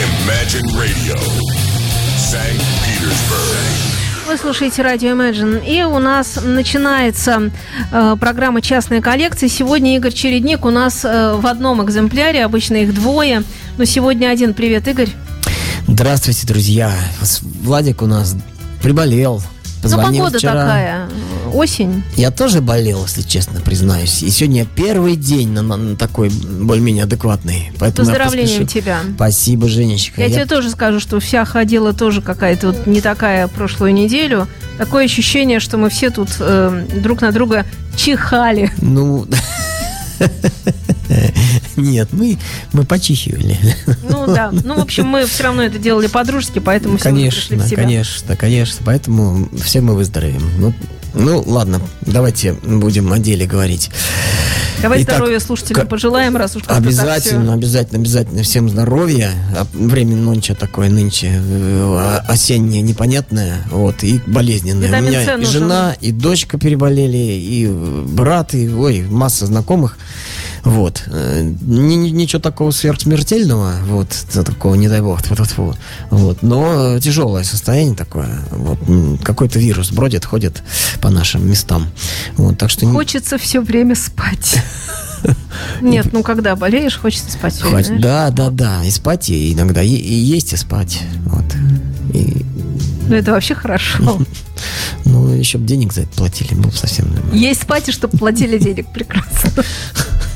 Imagine Radio, St. Petersburg. Вы слушаете радио Imagine, и у нас начинается э, программа «Частная коллекция». Сегодня Игорь Чередник у нас э, в одном экземпляре, обычно их двое, но сегодня один. Привет, Игорь. Здравствуйте, друзья. Владик у нас приболел. Позвонил ну, погода вчера. такая, осень. Я тоже болел, если честно признаюсь. И сегодня первый день на, на- такой более-менее адекватный. Поэтому Поздравления тебя. Спасибо, Женечка. Я, Я- тебе тоже скажу, что вся ходила тоже какая-то вот не такая прошлую неделю. Такое ощущение, что мы все тут э, друг на друга чихали. Ну... Нет, мы, мы почихивали. Ну да. Ну, в общем, мы все равно это делали по-дружески, поэтому все Конечно, конечно, конечно. Поэтому все мы выздоровеем. Ну, ну, ладно, давайте будем о деле говорить. Давай Итак, здоровья слушателям пожелаем, раз уж Обязательно, всё. обязательно, обязательно всем здоровья. А Время нонче такое нынче э, а- осеннее, непонятное, вот, и болезненное. Витамин У меня С и нужен. жена, и дочка переболели, и брат, и, ой, масса знакомых. Вот. Э, ни- ни- Ничего такого сверхсмертельного, вот, такого, не дай бог, вот. Но тяжелое состояние такое. Вот. Какой-то вирус бродит, ходит по нашим местам. Вот, так что Хочется все время спать. Нет, ну когда болеешь, хочется спать. знаешь. Да, да, да. И спать и иногда и, и есть, и спать. Вот. И, Ну это вообще хорошо. ну, еще бы денег за это платили, было бы совсем нормально. Есть спать, и чтобы платили денег. Прекрасно.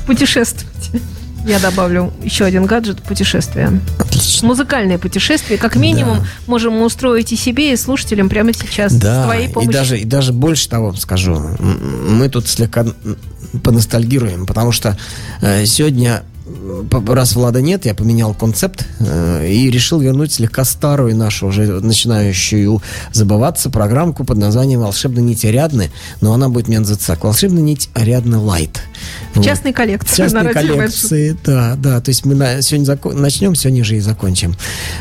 Путешествуйте. Я добавлю еще один гаджет путешествия. Отлично. Музыкальное путешествие. Как минимум, Да. можем мы устроить и себе, и слушателям прямо сейчас. с Да, твоей и помощью. даже, и даже больше того вам скажу. Мы тут слегка поностальгируем, потому что э, сегодня, раз Влада нет, я поменял концепт э, и решил вернуть слегка старую нашу, уже начинающую забываться, программку под названием «Волшебная нить Ариадны», но она будет так «Волшебная нить Ариадны Лайт». В частной коллекции. частной радио Imagine. коллекции, да, да. То есть мы на- сегодня зако- начнем, сегодня же и закончим.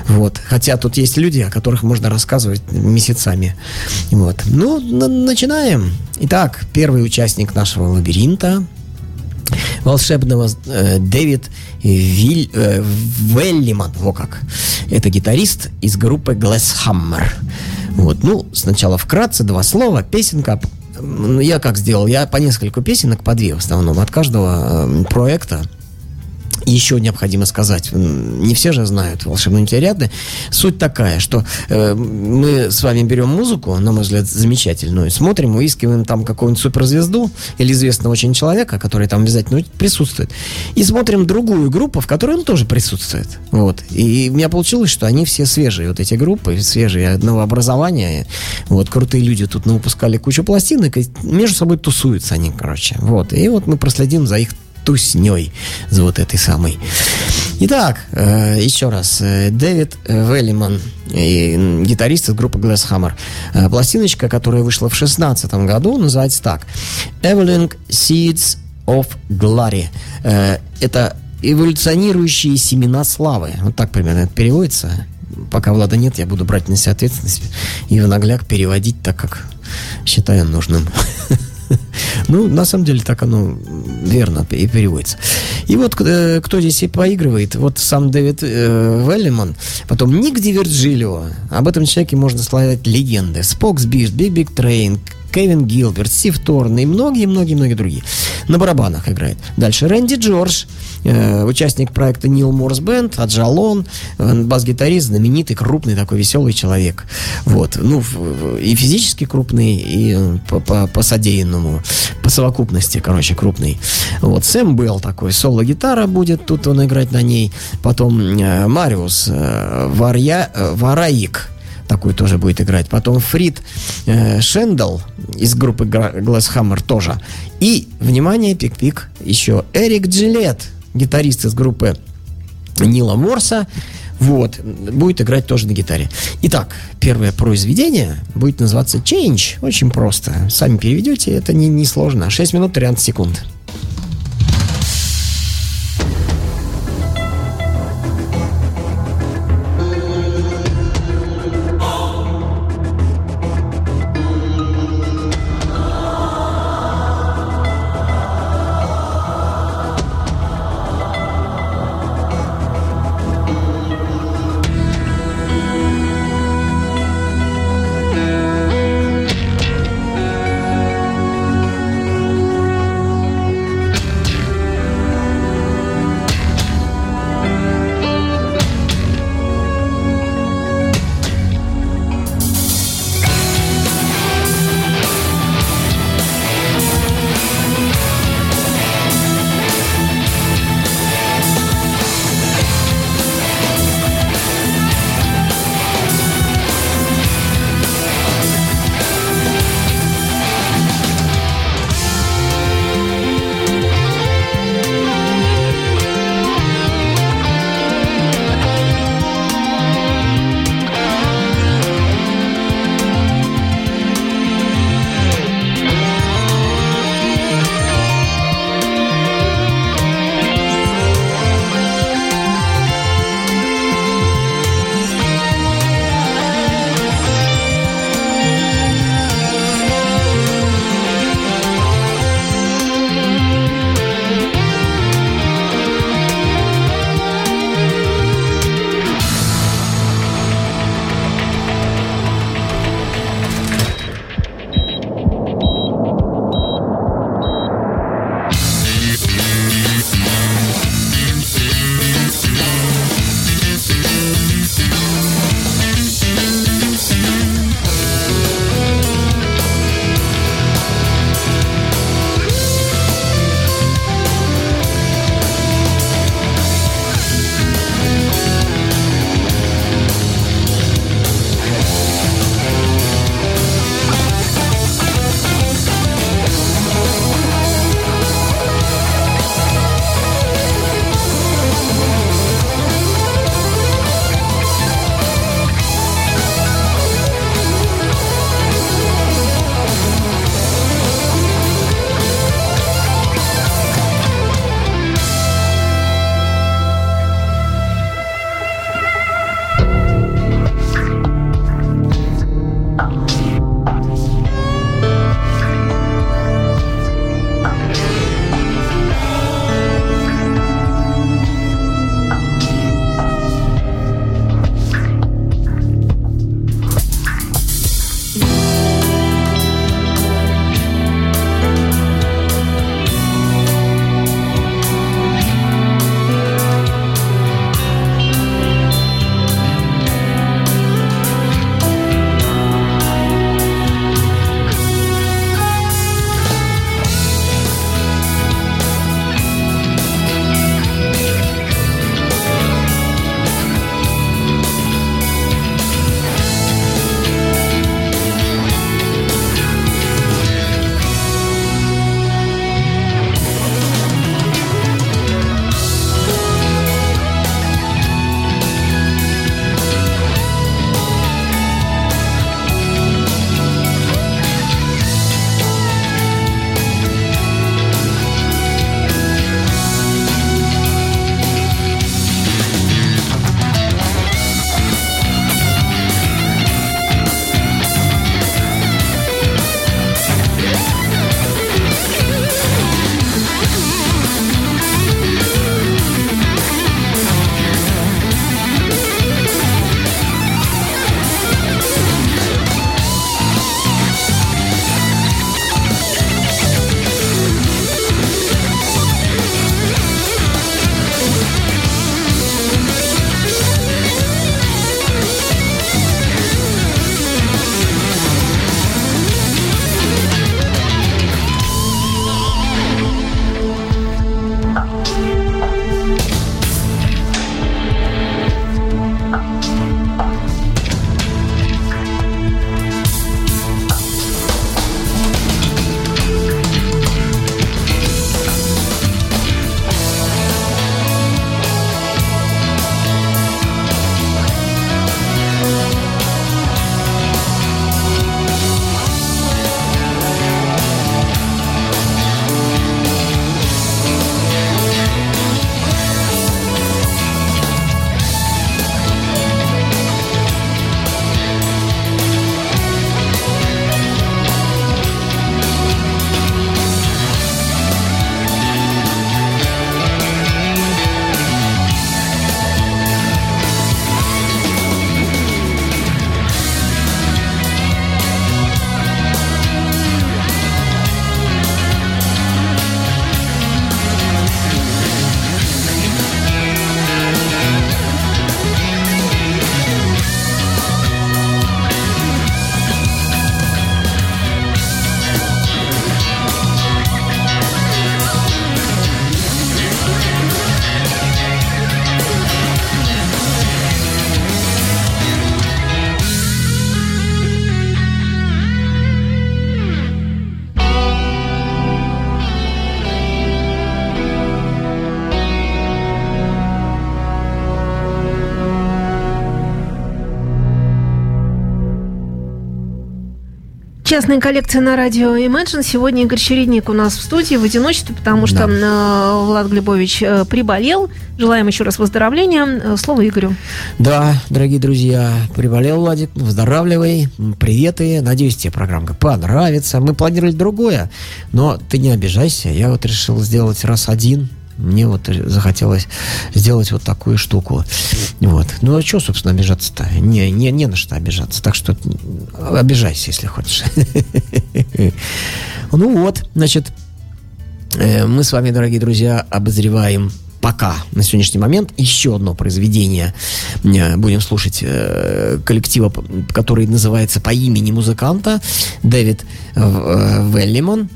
Вот. Хотя тут есть люди, о которых можно рассказывать месяцами. Вот. Ну, на- начинаем. Итак, первый участник нашего лабиринта волшебного э, Дэвид Виль, э, Веллиман, во как. Это гитарист из группы Glasshammer. Вот, ну, сначала вкратце два слова, песенка. М, Я как сделал? Я по нескольку песенок, по две в основном, от каждого э, проекта. Еще необходимо сказать, не все же знают волшебные нить Суть такая, что э, мы с вами берем музыку, на мой взгляд, замечательную, смотрим, выискиваем там какую-нибудь суперзвезду или известного очень человека, который там обязательно присутствует, и смотрим другую группу, в которой он тоже присутствует. Вот. И у меня получилось, что они все свежие, вот эти группы, свежие одного образования. Вот, крутые люди тут выпускали кучу пластинок, и между собой тусуются они, короче. Вот. И вот мы проследим за их тусней за вот этой самой. Итак, э, еще раз. э, Дэвид э, Веллиман, м, гитарист из группы Glasshammer. Э, пластиночка, которая вышла в шестнадцатом году, называется так. Evolving Seeds of Glory. Э, это эволюционирующие семена славы. Вот так примерно это переводится. Пока Влада нет, я буду брать на себя ответственность и в нагляк переводить так, как считаю нужным. Ну, на самом деле, так оно верно и переводится. И вот э, кто здесь и поигрывает, вот сам Дэвид э, Веллиман, потом Ник Ди Вирджилио. Об этом человеке можно слагать легенды. Spock's Beard, Big Big Train, Кевин Гилберт, Стив Торн и многие-многие-многие другие. На барабанах играет. Дальше Рэнди Джордж, э, участник проекта Neal Morse Band, Ajalon, э, бас-гитарист, знаменитый, крупный такой веселый человек. Вот. Ну, и физически крупный, и э, по, по, по содеянному, по совокупности, короче, крупный. Вот. Сэм Белл такой, соло-гитара будет, тут он играть на ней. Потом э, Мариус э, Варья, э, Вараик, такой тоже будет играть. Потом Фрид э, Шендал из группы Glasshammer тоже. И, внимание, пик-пик, еще Эрик Джилет, гитарист из группы Нила Морса. Вот, будет играть тоже на гитаре. Итак, первое произведение будет называться Change. Очень просто. Сами переведете, это не, не сложно. 6 минут 13 секунд. Частная коллекция на радио Imagine. Сегодня Игорь Чередник у нас в студии в одиночестве, потому что да. Влад Глебович э, приболел. Желаем еще раз выздоровления. Э, слово Игорю. Да, дорогие друзья, приболел Владик, выздоравливай, приветы. Надеюсь, тебе программка понравится. Мы планировали другое, но ты не обижайся. Я вот решил сделать раз один мне вот захотелось сделать вот такую штуку. Вот. Ну, а что, собственно, обижаться-то? Не, не, не на что обижаться. Так что обижайся, если хочешь. Ну вот, значит, э, мы с вами, дорогие друзья, обозреваем пока на сегодняшний момент еще одно произведение э, будем слушать э, коллектива, который называется по имени музыканта Дэвид э, Веллимон,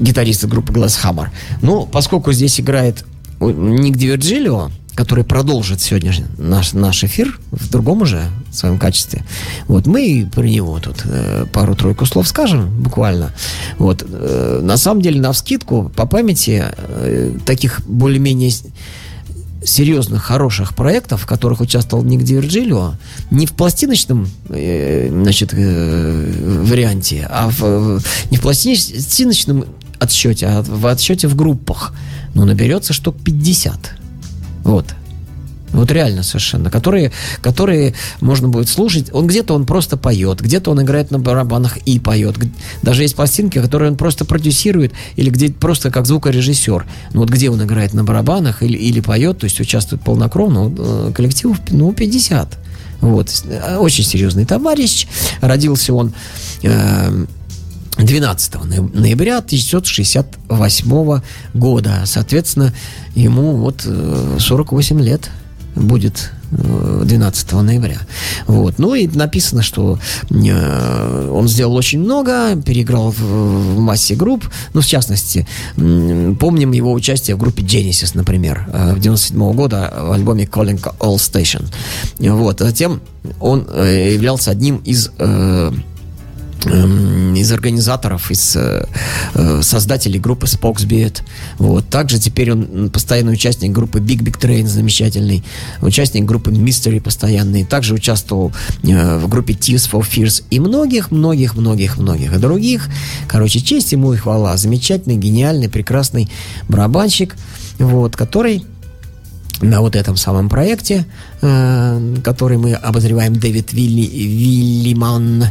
гитарист группы Glass Hammer. Ну, поскольку здесь играет Ник Дивергилио, который продолжит сегодня наш, наш эфир в другом уже своем качестве. Вот мы про него тут э, пару-тройку слов скажем буквально. Вот э, на самом деле на вскидку по памяти э, таких более-менее серьезных, хороших проектов, в которых участвовал Ник Дивергилио, не в пластиночном э, значит, э, варианте, а в, не в пластиночном отсчете, а в отсчете в группах. Ну, наберется штук 50. Вот. Вот реально совершенно. Которые, которые можно будет слушать. Он где-то он просто поет, где-то он играет на барабанах и поет. Даже есть пластинки, которые он просто продюсирует, или где просто как звукорежиссер. Ну вот где он играет на барабанах или, или поет, то есть участвует полнокровно, э, коллективов, ну, 50. Вот. Очень серьезный товарищ. Родился он э, 12 ноября 1968 года. Соответственно, ему вот 48 э, лет будет 12 э, ноября. Вот. Ну и написано, что э, он сделал очень много, переиграл в, массе групп. Ну, в частности, помним его участие в группе Genesis, например, в 97 -го года в альбоме Calling All Station. Вот. Затем он являлся одним из из организаторов, из э, э, создателей группы Spokesbeat. Вот. Также теперь он постоянный участник группы Big Big Train, замечательный, участник группы Mystery постоянный, также участвовал э, в группе Tears for Fears и многих-многих-многих-многих других. Короче, честь ему и хвала. Замечательный, гениальный, прекрасный барабанщик, вот, который на вот этом самом проекте, э, который мы обозреваем, Дэвид Вилли, Виллиман,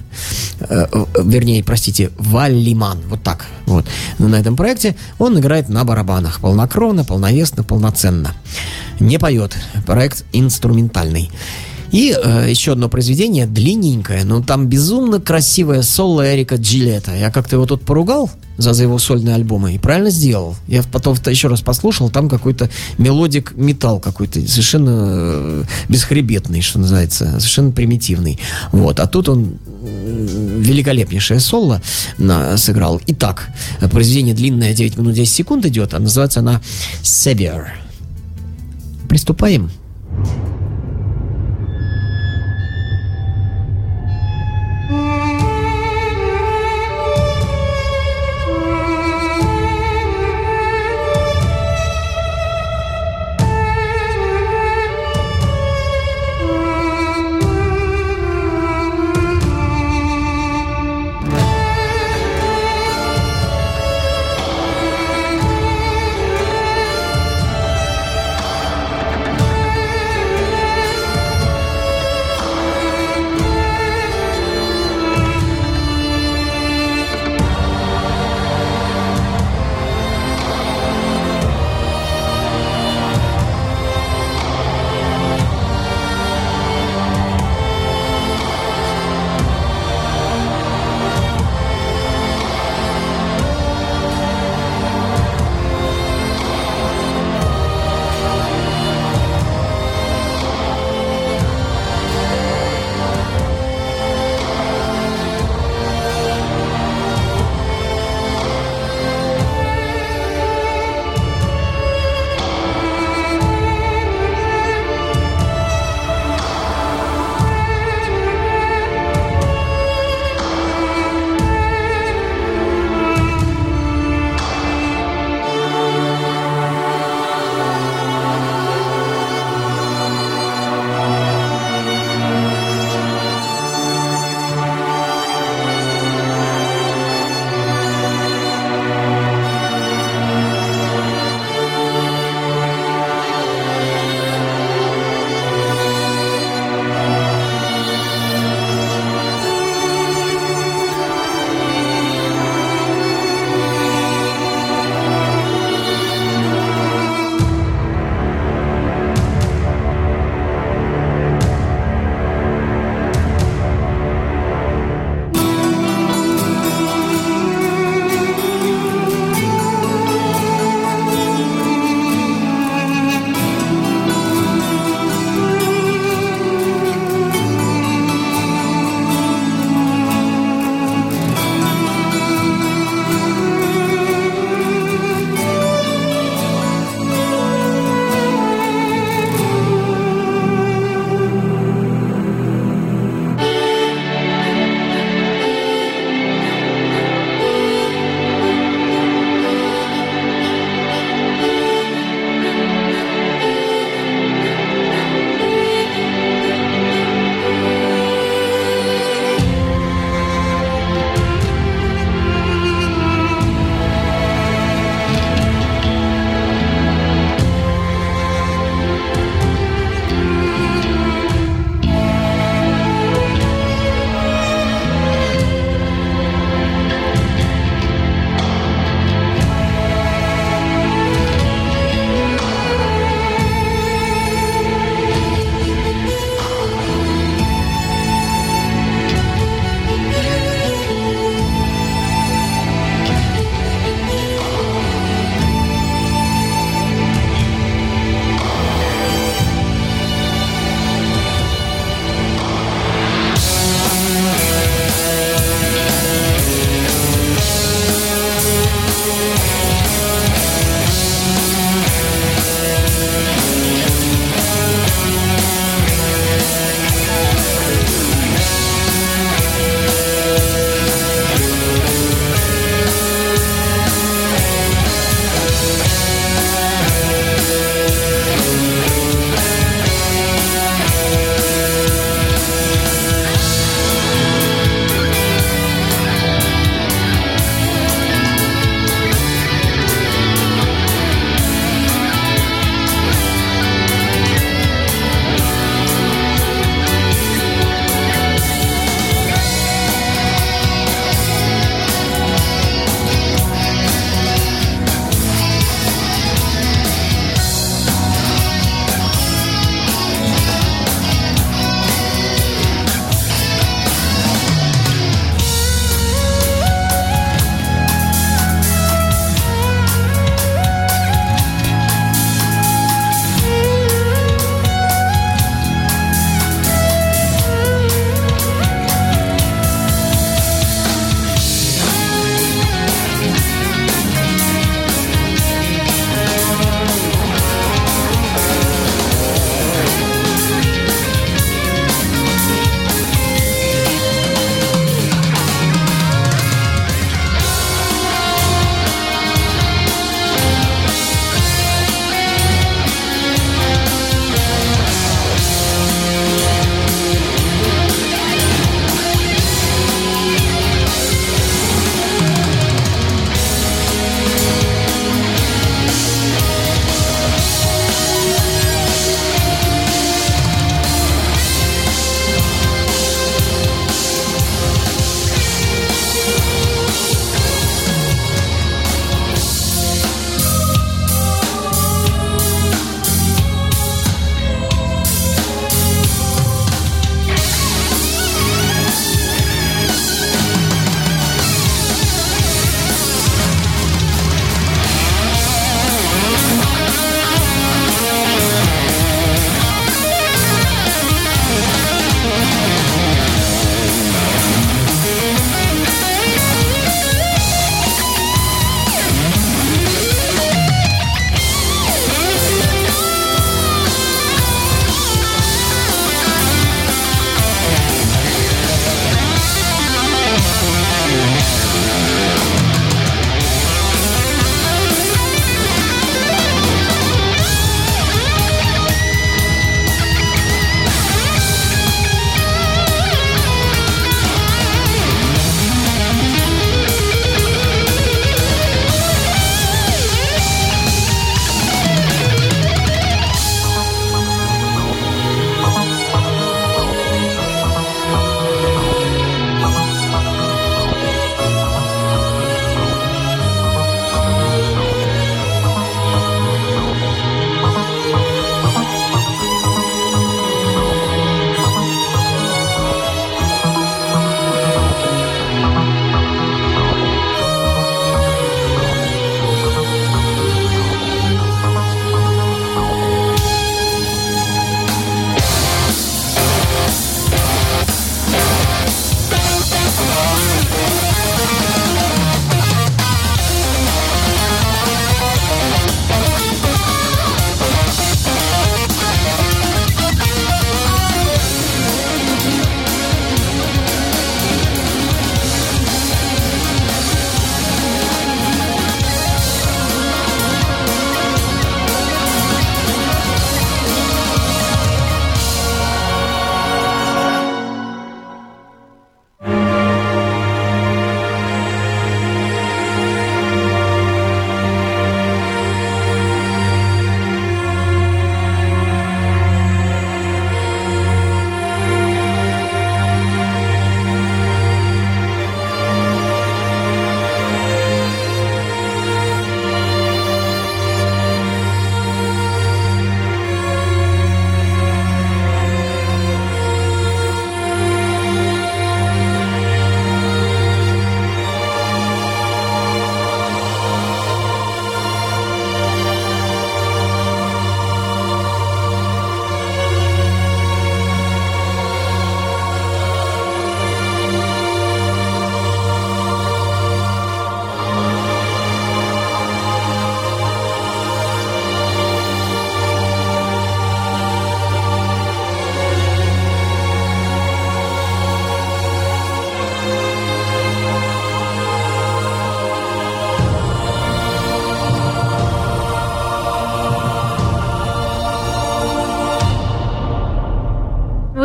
э, вернее, простите, Валлиман, вот так, вот. Но на этом проекте он играет на барабанах, полнокровно, полновесно, полноценно. Не поет, проект инструментальный. И э, еще одно произведение, длинненькое, но там безумно красивое соло Эрика Джилета. Я как-то его тут поругал за, за его сольные альбомы и правильно сделал. Я потом еще раз послушал, там какой-то мелодик металл какой-то, совершенно э, бесхребетный, что называется, совершенно примитивный. Вот. А тут он великолепнейшее соло на, сыграл. Итак, произведение длинное, 9 минут 10 секунд идет, а называется она «Savior». Приступаем. Вы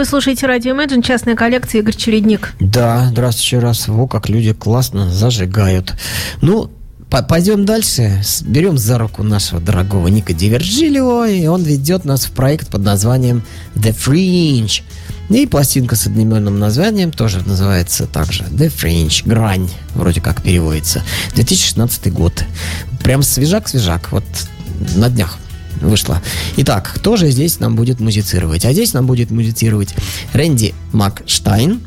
слушаете радио Imagine, частная коллекция Игорь Чередник. Да, здравствуйте раз. Во, как люди классно зажигают. Ну, Пойдем дальше. Берем за руку нашего дорогого Ника Дивержилио, и он ведет нас в проект под названием The Fringe. И пластинка с одноименным названием тоже называется также The Fringe, Грань, вроде как переводится. 2016 год. Прям свежак-свежак, вот на днях вышла. Итак, кто же здесь нам будет музицировать? А здесь нам будет музицировать Рэнди Макштайн,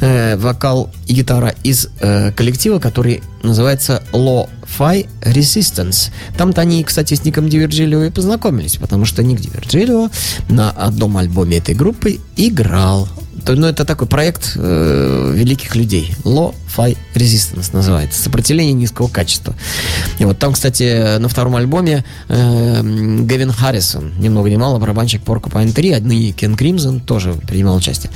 э, вокал и гитара из э, коллектива, который называется Lo-Fi Resistance. Там-то они, кстати, с Ником Дивержилио и познакомились, потому что Ник Дивержилио на одном альбоме этой группы играл ну, это такой проект э, великих людей. Low-Fi Resistance называется. Сопротивление низкого качества. И вот там, кстати, на втором альбоме э, Гевин Харрисон, ни много ни мало, барабанщик Porcupine 3, одни Кен Кримзон тоже принимал участие.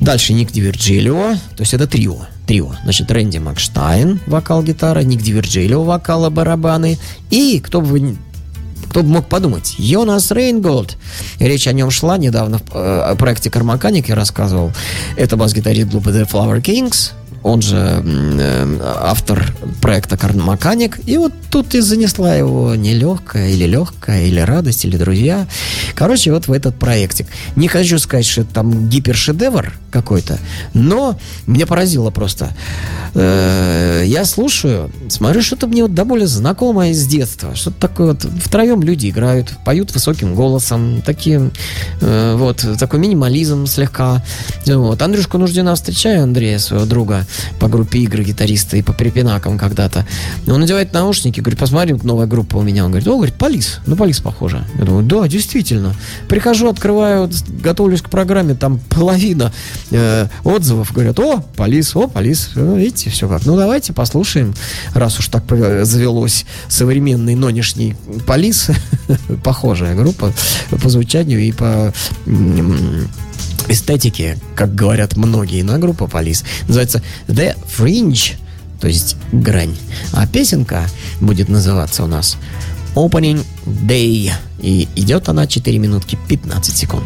Дальше Ник Дивертжилио, то есть это трио. Трио. Значит, Рэнди Макштайн, вокал-гитара, Ник Дивертжилио, вокал барабаны. И, кто бы вы кто бы мог подумать? Йонас Рейнголд. Речь о нем шла недавно в э, проекте Кармаканик, я рассказывал. Это бас-гитарист группы The Flower Kings он же э, автор проекта Кармаканик. И вот тут и занесла его нелегкая или легкая, или радость, или друзья. Короче, вот в этот проектик. Не хочу сказать, что это там гипершедевр какой-то, но меня поразило просто. Э, я слушаю, смотрю, что-то мне вот до более знакомое с детства. Что-то такое вот втроем люди играют, поют высоким голосом, такие э, вот, такой минимализм слегка. Вот. Андрюшку Нуждина встречаю, Андрея, своего друга, по группе игры гитариста и по припинакам когда-то. Он надевает наушники, говорит, посмотри, новая группа у меня. Он говорит, о, говорит, Полис. Ну, Полис похоже. Я думаю, да, действительно. Прихожу, открываю, готовлюсь к программе, там половина э, отзывов говорят, о, Полис, о, Полис. Ну, видите, все как. Ну, давайте послушаем, раз уж так завелось современный нынешний Полис. Похожая группа по звучанию и по эстетики, как говорят многие на группа Полис, называется The Fringe, то есть грань. А песенка будет называться у нас Opening Day. И идет она 4 минутки 15 секунд.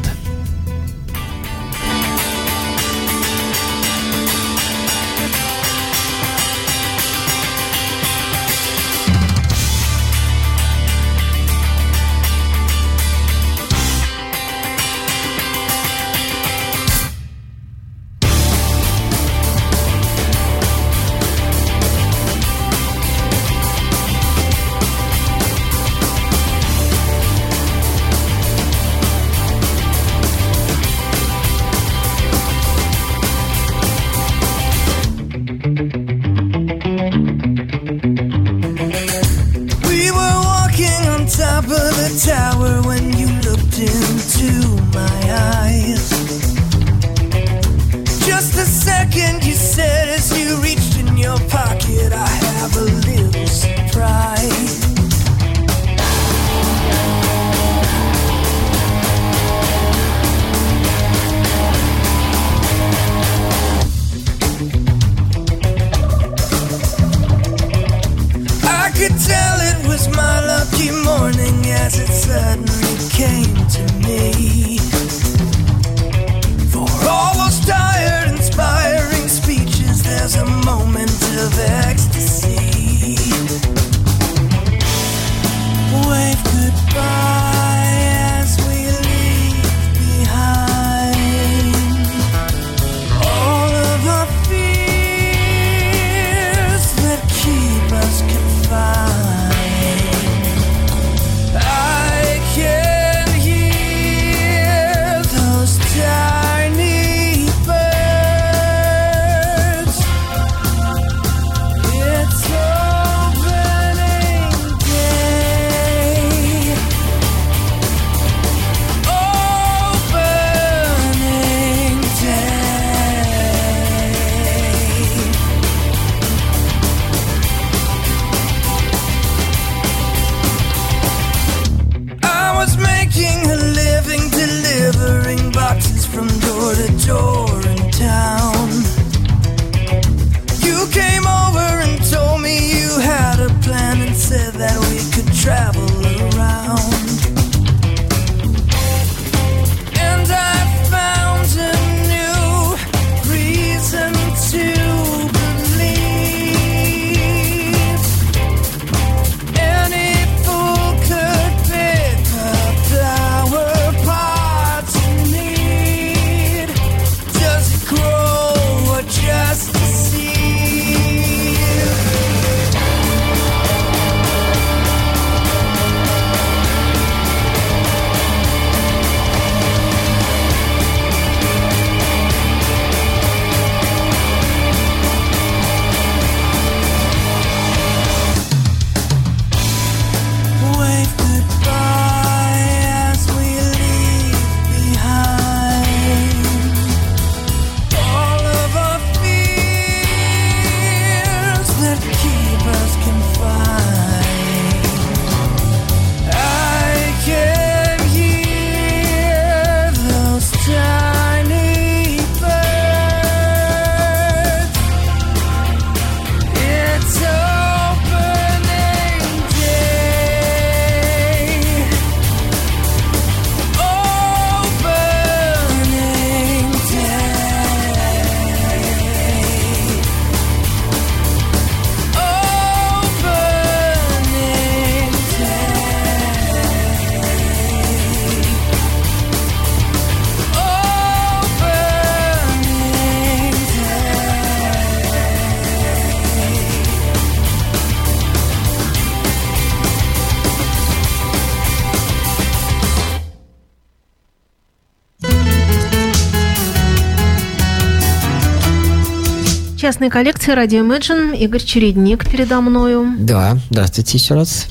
Частной коллекции радио Imagine. Игорь Чередник передо мною. Да, здравствуйте еще раз.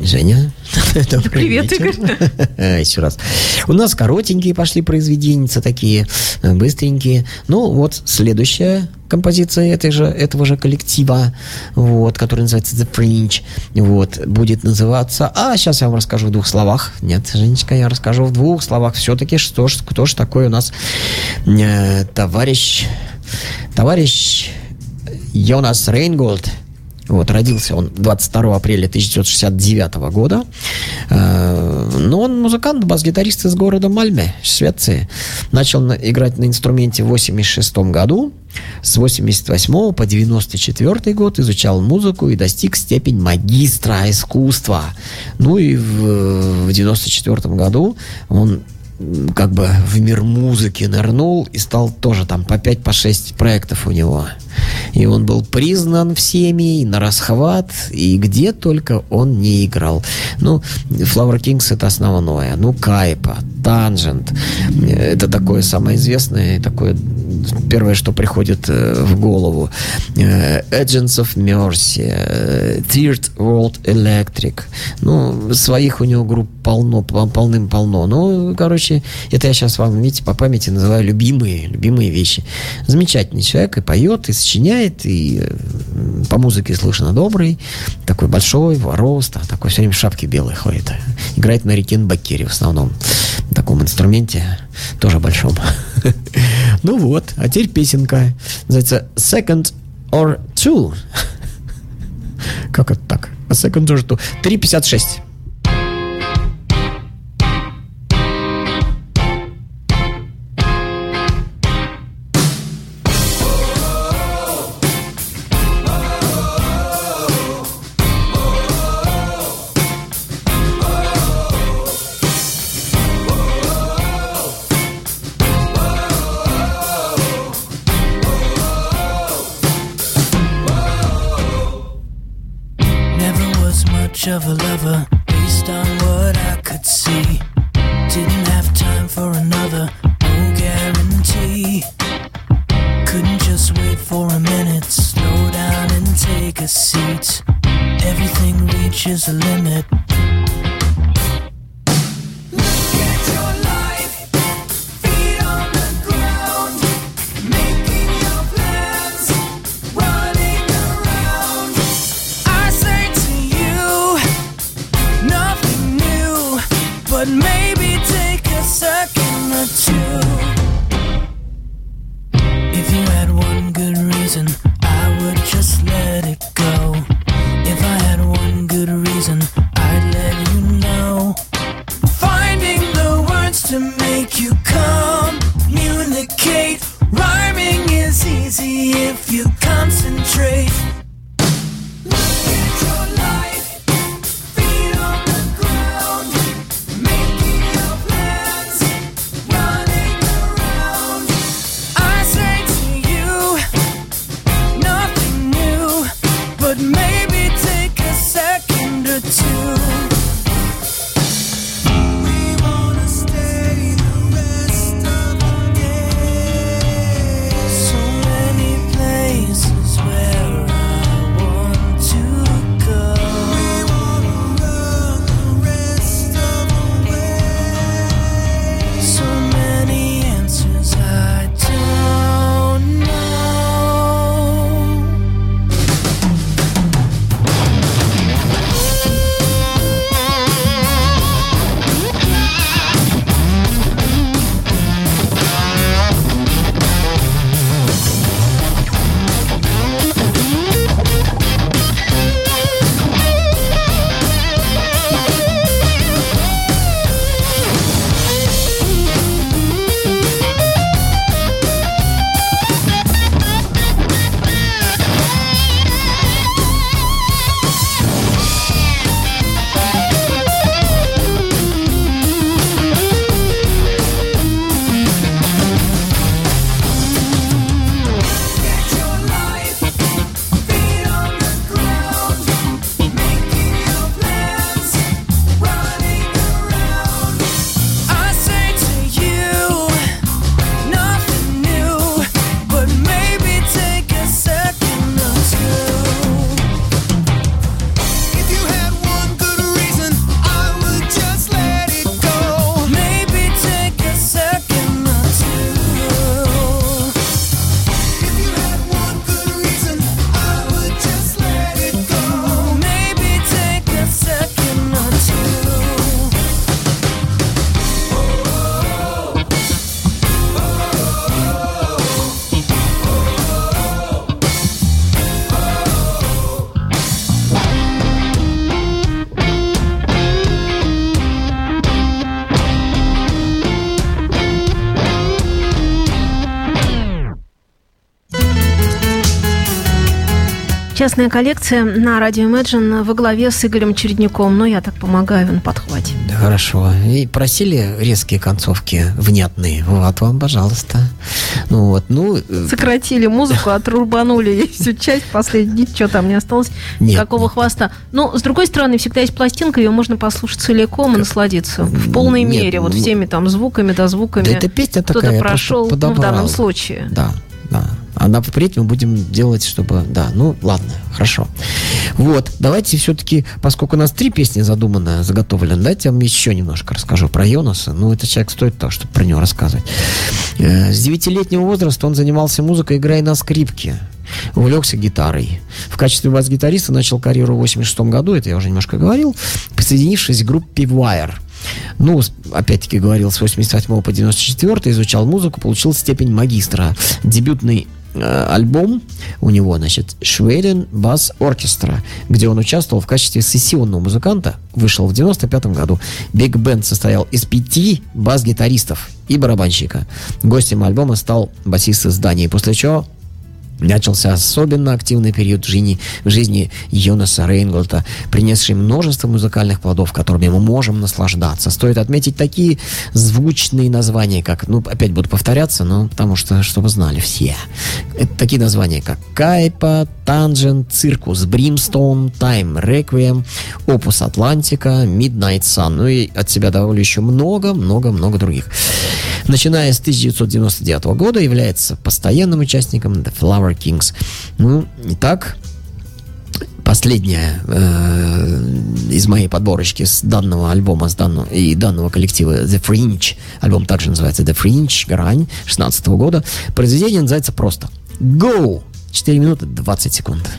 Женя. Привет, Игорь. Еще раз. У нас коротенькие пошли произведения, такие э, быстренькие. Ну, вот следующая композиция этой же, этого же коллектива, вот, который называется The Fringe, вот, будет называться... А, сейчас я вам расскажу в двух словах. Нет, Женечка, я расскажу в двух словах все-таки, что ж, кто же такой у нас э, товарищ... Товарищ Йонас Рейнголд – вот, родился он 22 апреля 1969 года. Э, но он музыкант, бас-гитарист из города Мальме, Швеции. Начал играть на инструменте в 86 году. С 88 по 94 год изучал музыку и достиг степень магистра искусства. Ну и в, в 94 году он как бы в мир музыки нырнул и стал тоже там по 5 по 6 проектов у него. И он был признан всеми, и на расхват, и где только он не играл. Ну, Flower Kings это основное. Ну, Кайпа, Tangent. Это такое самое известное, такое первое, что приходит э, в голову. Э, Agents of Mercy, э, Third World Electric. Ну, своих у него групп полно, полным-полно. Ну, короче, это я сейчас вам, видите, по памяти называю любимые, любимые вещи. Замечательный человек и поет, и сочиняет, и по музыке слышно добрый, такой большой, роста, такой все время в шапке белой ходит. Играет на рикенбакере в основном, таком инструменте, тоже большом. Ну вот, а теперь песенка. Называется Second or Two. Как это так? A second or two. 3.56. Частная коллекция на радио Imagine во главе с Игорем Чередником. Ну, я так помогаю на подхвате. Да, хорошо. И просили резкие концовки внятные. Вот вам, пожалуйста. Ну вот, ну... э, Сократили музыку, отрубанули всю часть, последний, ничего там не осталось, Нет. никакого хвоста. Но, с другой стороны, всегда есть пластинка, ее можно послушать целиком и насладиться в полной Нет, мере, вот всеми там звуками, дозвуками. Да эта песня такая, прошел, ну, в данном случае. Да, да. А впредь мы будем делать, чтобы... Да, ну ладно, хорошо. Вот, давайте все-таки, поскольку у нас три песни задуманы, заготовлены, дайте я вам еще немножко расскажу про Йонаса. Ну, этот человек стоит того, чтобы про него рассказывать. Э, С девятилетнего возраста он занимался музыкой, играя на скрипке. Увлекся гитарой. В качестве бас-гитариста начал карьеру в 86 году, это я уже немножко говорил, присоединившись к группе Wire. Ну, опять-таки говорил, с 88 по 94 изучал музыку, получил степень магистра. Дебютный альбом у него, значит, Schweden Bass Orchestra, где он участвовал в качестве сессионного музыканта, вышел в 95 году. Биг Бенд состоял из пяти бас-гитаристов и барабанщика. Гостем альбома стал басист из Дании, после чего Начался особенно активный период жизни, в жизни Йонаса Рейнголта, принесший множество музыкальных плодов, которыми мы можем наслаждаться. Стоит отметить такие звучные названия, как, ну, опять буду повторяться, но потому что, чтобы знали все. Это такие названия, как Kaipa, Tangent, Circus Brimstone, Time Requiem, Opus Atlantica, Midnight Sun. Ну и от себя добавлю еще много-много-много других. Начиная с 1999 года является постоянным участником The Flower Kings. Ну, итак, последняя э, из моей подборочки с данного альбома с данного, и данного коллектива The Fringe. Альбом также называется The Fringe, Грань, 16 года. Произведение называется просто Go! 4 минуты 20 секунд.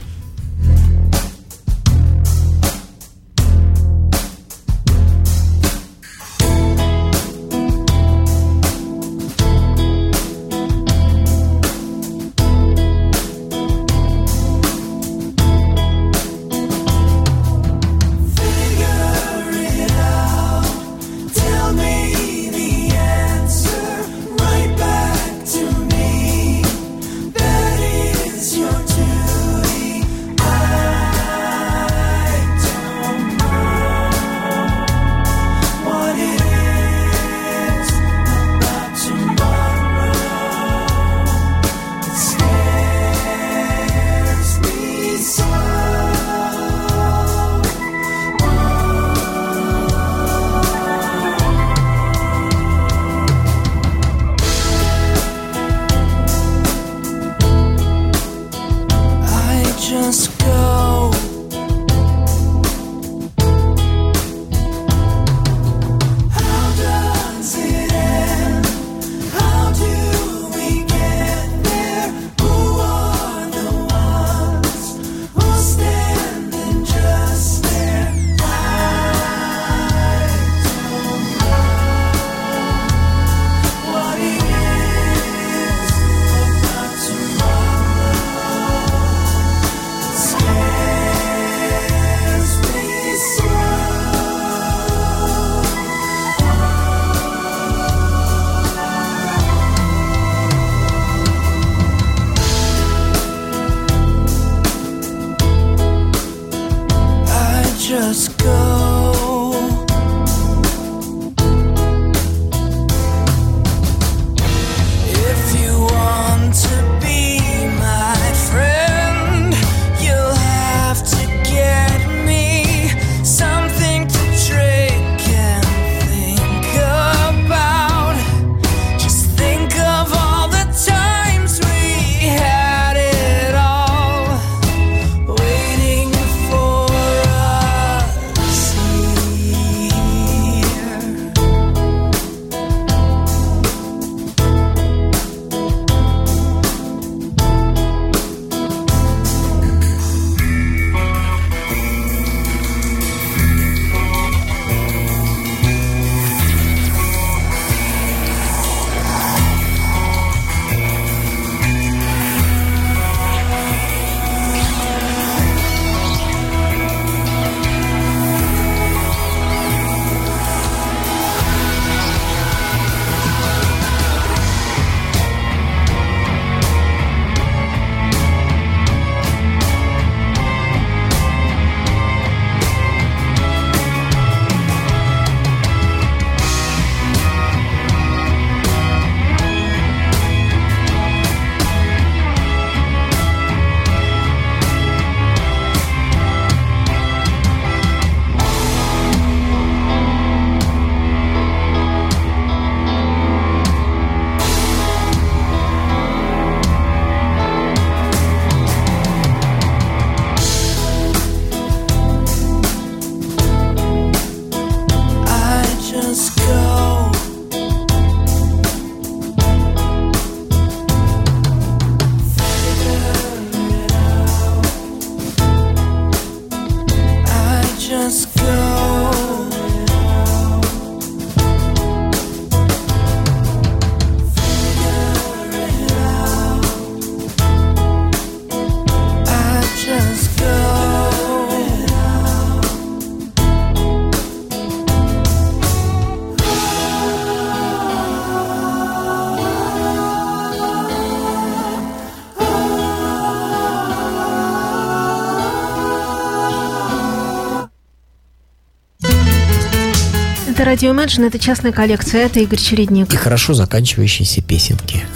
Радио Imagine. Это частная коллекция. Это Игорь Чередник. И хорошо заканчивающиеся песенки.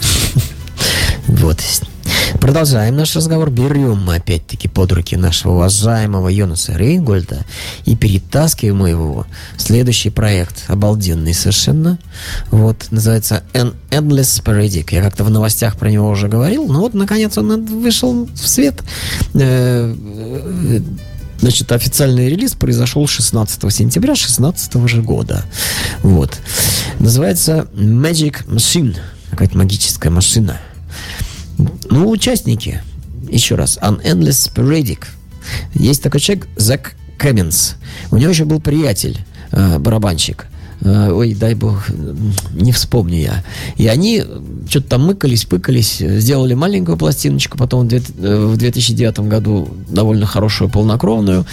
Вот. Продолжаем наш разговор. Берем мы опять-таки под руки нашего уважаемого Йонаса Рейнгольда и перетаскиваем его в следующий проект. Обалденный совершенно. Вот. Называется An Endless Paradic. Я как-то в новостях про него уже говорил. Но вот, наконец, он вышел в свет. Значит, официальный релиз произошел 16 сентября 2016 же года. Вот. Называется Magic Machine. Какая-то магическая машина. Ну, участники. Еще раз. An Endless Sporadic. Есть такой человек, Зак Каминс. У него еще был приятель, э, барабанщик. Э, ой, дай бог, не вспомню я. И они что-то там мыкались, пыкались, сделали маленькую пластиночку, потом в 2009 э, году довольно хорошую полнокровную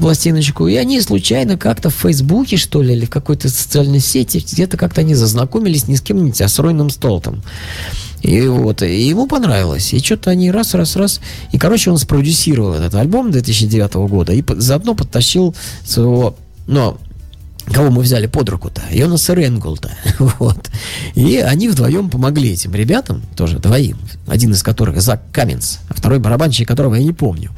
пластиночку. И они случайно как-то в Фейсбуке, что ли, или в какой-то социальной сети, где-то как-то они зазнакомились не с кем-нибудь, а с Ройном Столтом. И вот, и ему понравилось. И что-то они раз, раз, раз. И, короче, он спродюсировал этот альбом 2009 года и заодно подтащил своего, ну, кого мы взяли под руку-то? Йонаса Ренголта. вот. И они вдвоем помогли этим ребятам, тоже двоим, один из которых Зак Каменс, а второй барабанщик, которого я не помню.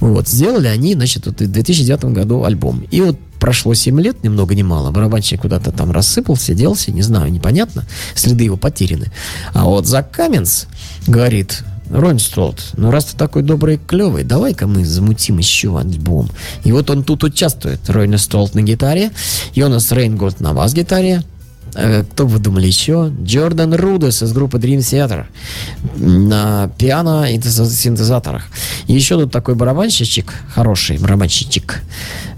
Вот. Сделали они, значит, вот в 2009 году альбом. И вот прошло 7 лет, ни много ни мало, барабанщик куда-то там рассыпался, делся, не знаю, непонятно, следы его потеряны. А вот Зак Каменс говорит, Ронстолд, ну раз ты такой добрый и клевый, давай-ка мы замутим еще альбом. И вот он тут участвует. Ройна Столт на гитаре, Йонас Рейнгольд на бас-гитаре, э, кто вы думали еще? Джордан Рудес из группы Dream Theater на пиано и синтезаторах. Еще тут такой барабанщичек, хороший барабанщичек,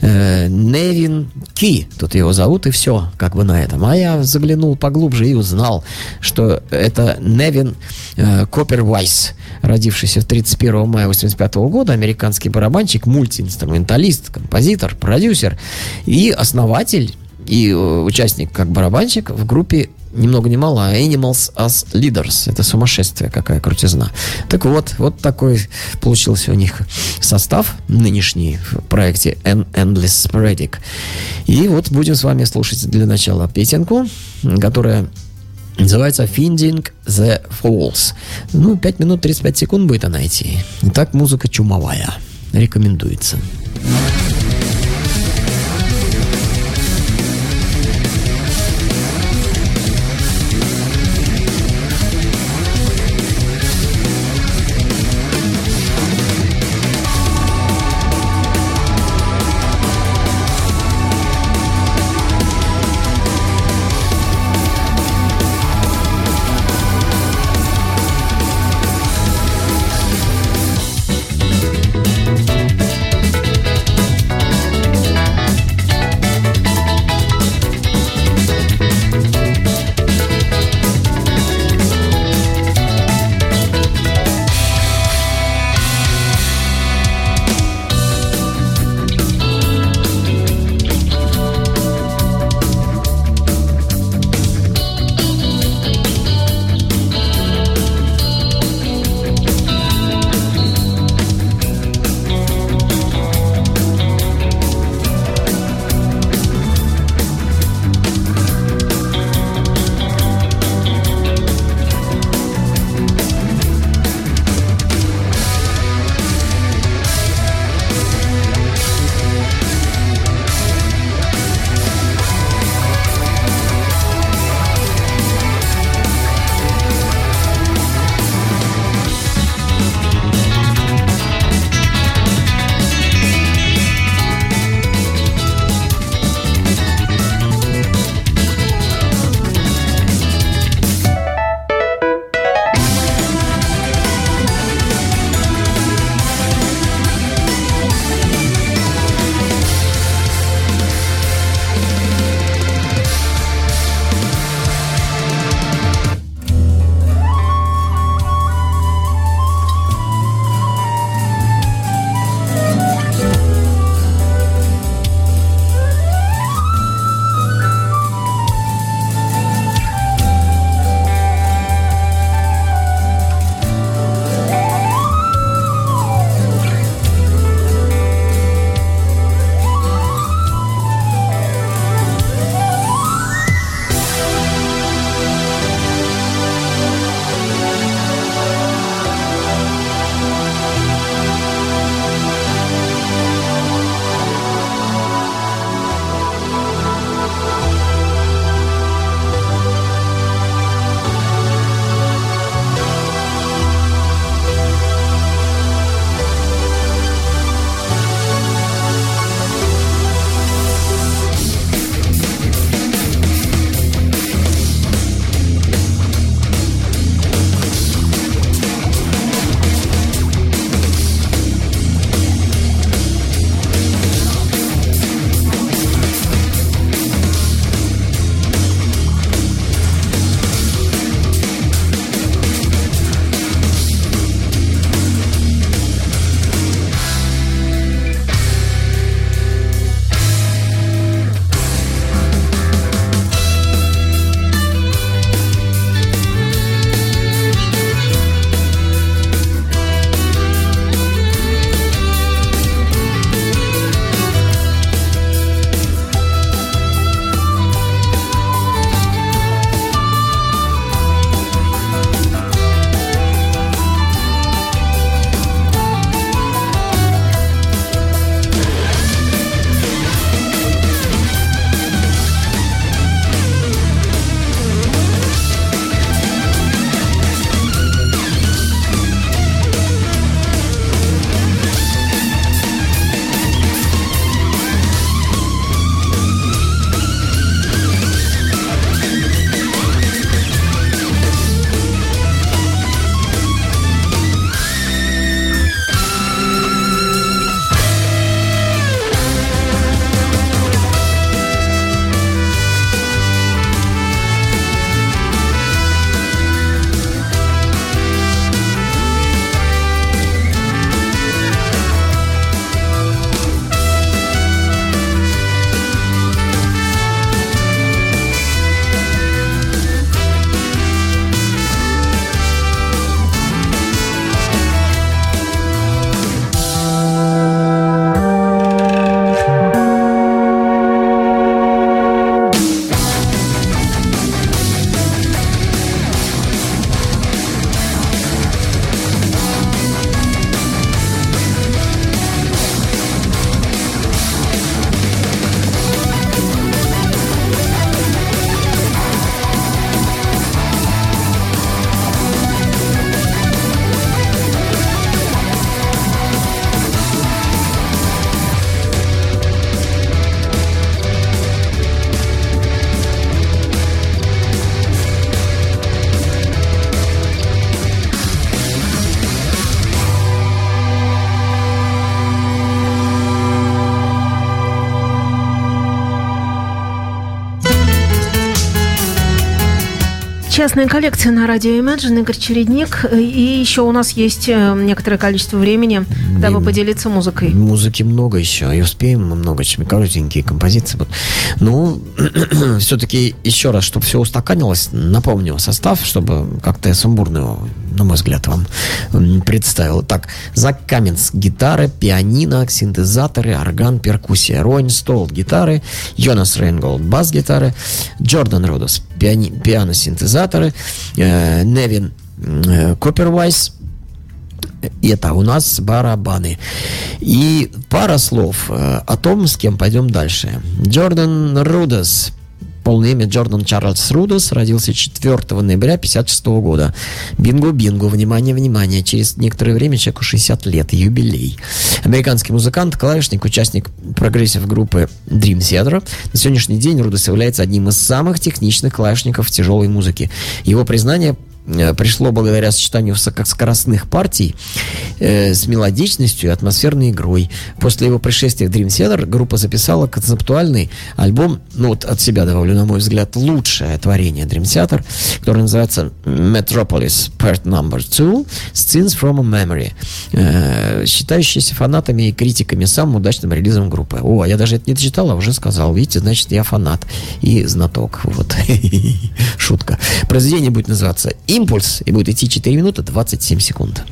э, Невин Ки, тут его зовут, и все, как бы на этом. А я заглянул поглубже и узнал, что это Невин э, Коппервайс, родившийся в 31 мая 85 года, американский барабанщик, мультиинструменталист, композитор, продюсер и основатель и э, участник как барабанщик в группе ни много ни мало, Animals as Leaders. Это сумасшествие, какая крутизна. Так вот, вот такой получился у них состав нынешний в проекте Endless Sporadic. И вот будем с вами слушать для начала песенку, которая Называется Finding the Falls. Ну, 5 минут 35 секунд будет она идти. Итак, музыка чумовая. Рекомендуется. Частная коллекция на радио Imagine, Игорь Чередник. И еще у нас есть э, некоторое количество времени, дабы И поделиться музыкой. Музыки много еще, и успеем мы много, чем коротенькие композиции. будут. Ну, все-таки еще раз, чтобы все устаканилось, напомню состав, чтобы как-то сумбурно его, на мой взгляд, вам представил. Так, Зак Каменс – гитары, пианино, синтезаторы, орган, перкуссия. Ройн Столл – гитары, Йонас Рейнголд – бас-гитары, Джордан Родос – пиани- пиано-синтезаторы, э, Невин э, Коппервайс – это у нас барабаны. И пара слов э, о том, с кем пойдем дальше. Джордан Рудес, полное имя Джордан Чарльз Рудес, родился 4 ноября 1956 года. Бинго-бинго, внимание, внимание, через некоторое время человеку 60 лет, юбилей. Американский музыкант, клавишник, участник прогрессив группы Dream Theater. На сегодняшний день Рудес является одним из самых техничных клавишников тяжелой музыки. Его признание пришло благодаря сочетанию высокоскоростных партий э, с мелодичностью и атмосферной игрой. После его пришествия в Dream Theater группа записала концептуальный альбом, ну вот от себя добавлю, на мой взгляд, лучшее творение Dream Theater, который называется Metropolis Part Number 2 Scenes from a Memory, э, считающийся фанатами и критиками самым удачным релизом группы. О, я даже это не читал, а уже сказал. Видите, значит, я фанат и знаток. Вот. Шутка. Произведение будет называться «Импульс» и будет идти 4 минуты 27 секунд.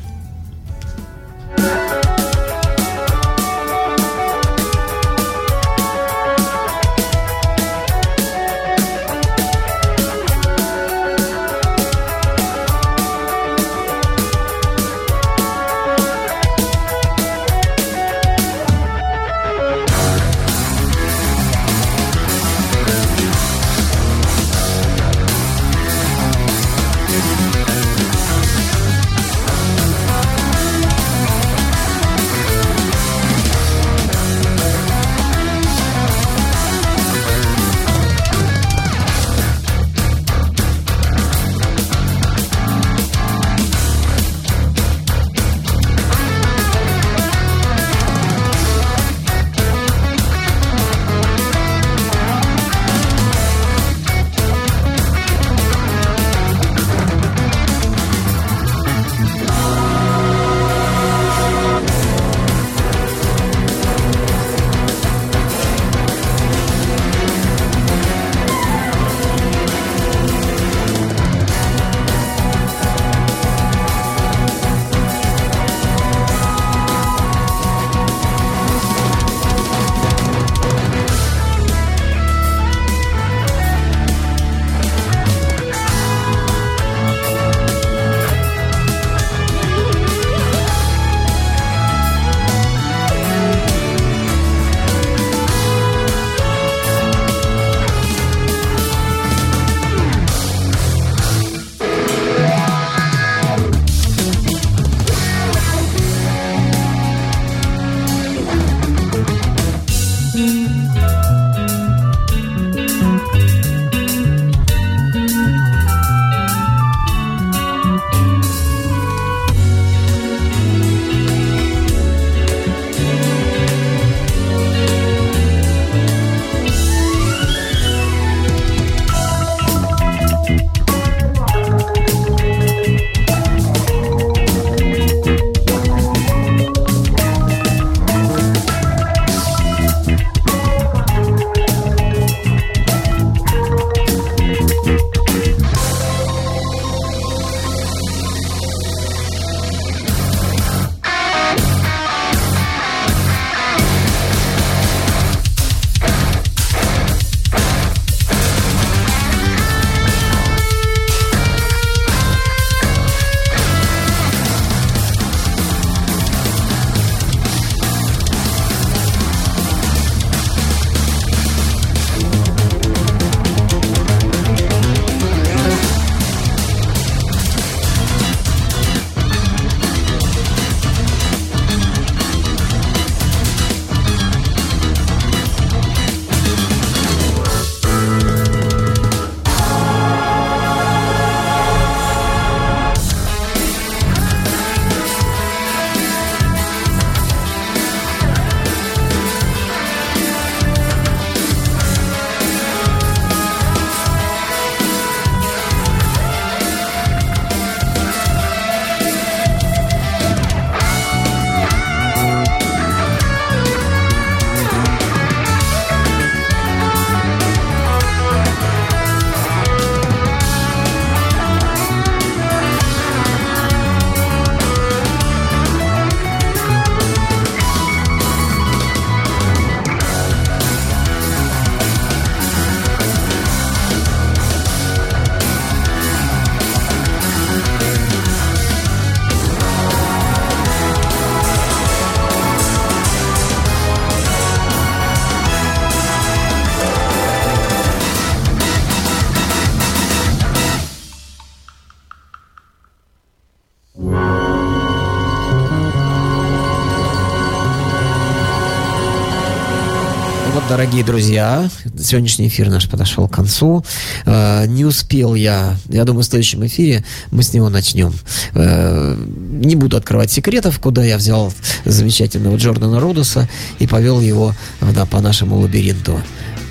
Дорогие друзья. Сегодняшний эфир наш подошел к концу. Э, не успел я. Я думаю, в следующем эфире мы с него начнем. Э, не буду открывать секретов, куда я взял замечательного Джордана Родоса и повел его да, по нашему лабиринту.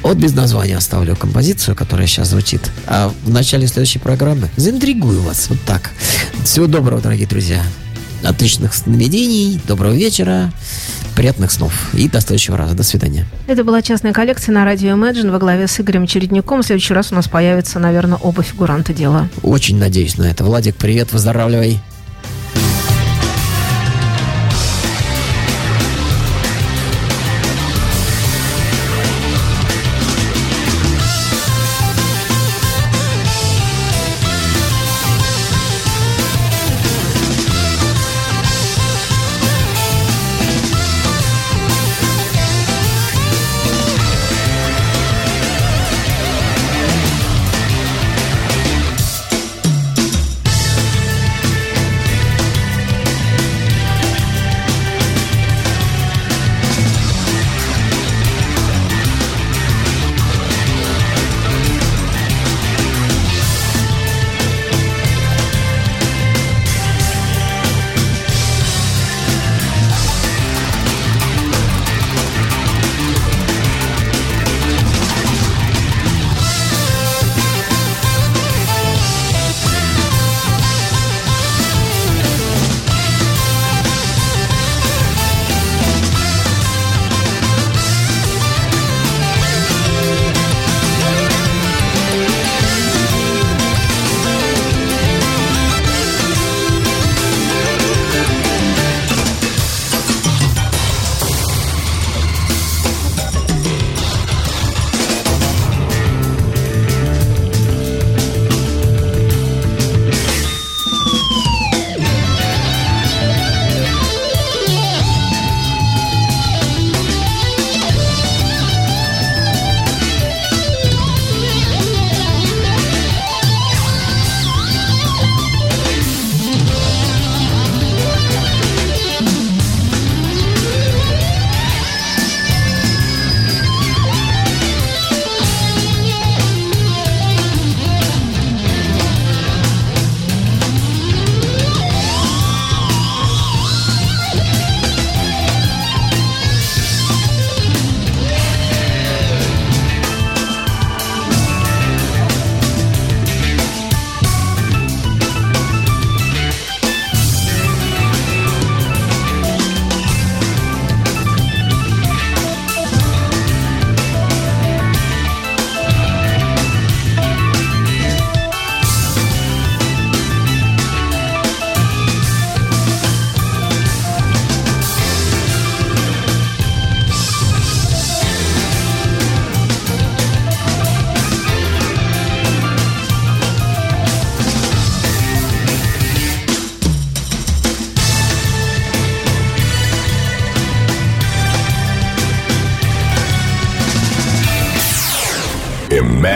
Вот без названия оставлю композицию, которая сейчас звучит. А в начале следующей программы заинтригую вас. Вот так. Всего доброго, дорогие друзья. Отличных сновидений, доброго вечера, приятных снов и до следующего раза. До свидания. Это была частная коллекция на радио Imagine во главе с Игорем Чередником. В следующий раз у нас появится, наверное, оба фигуранта дела. Очень надеюсь на это. Владик, привет, выздоравливай.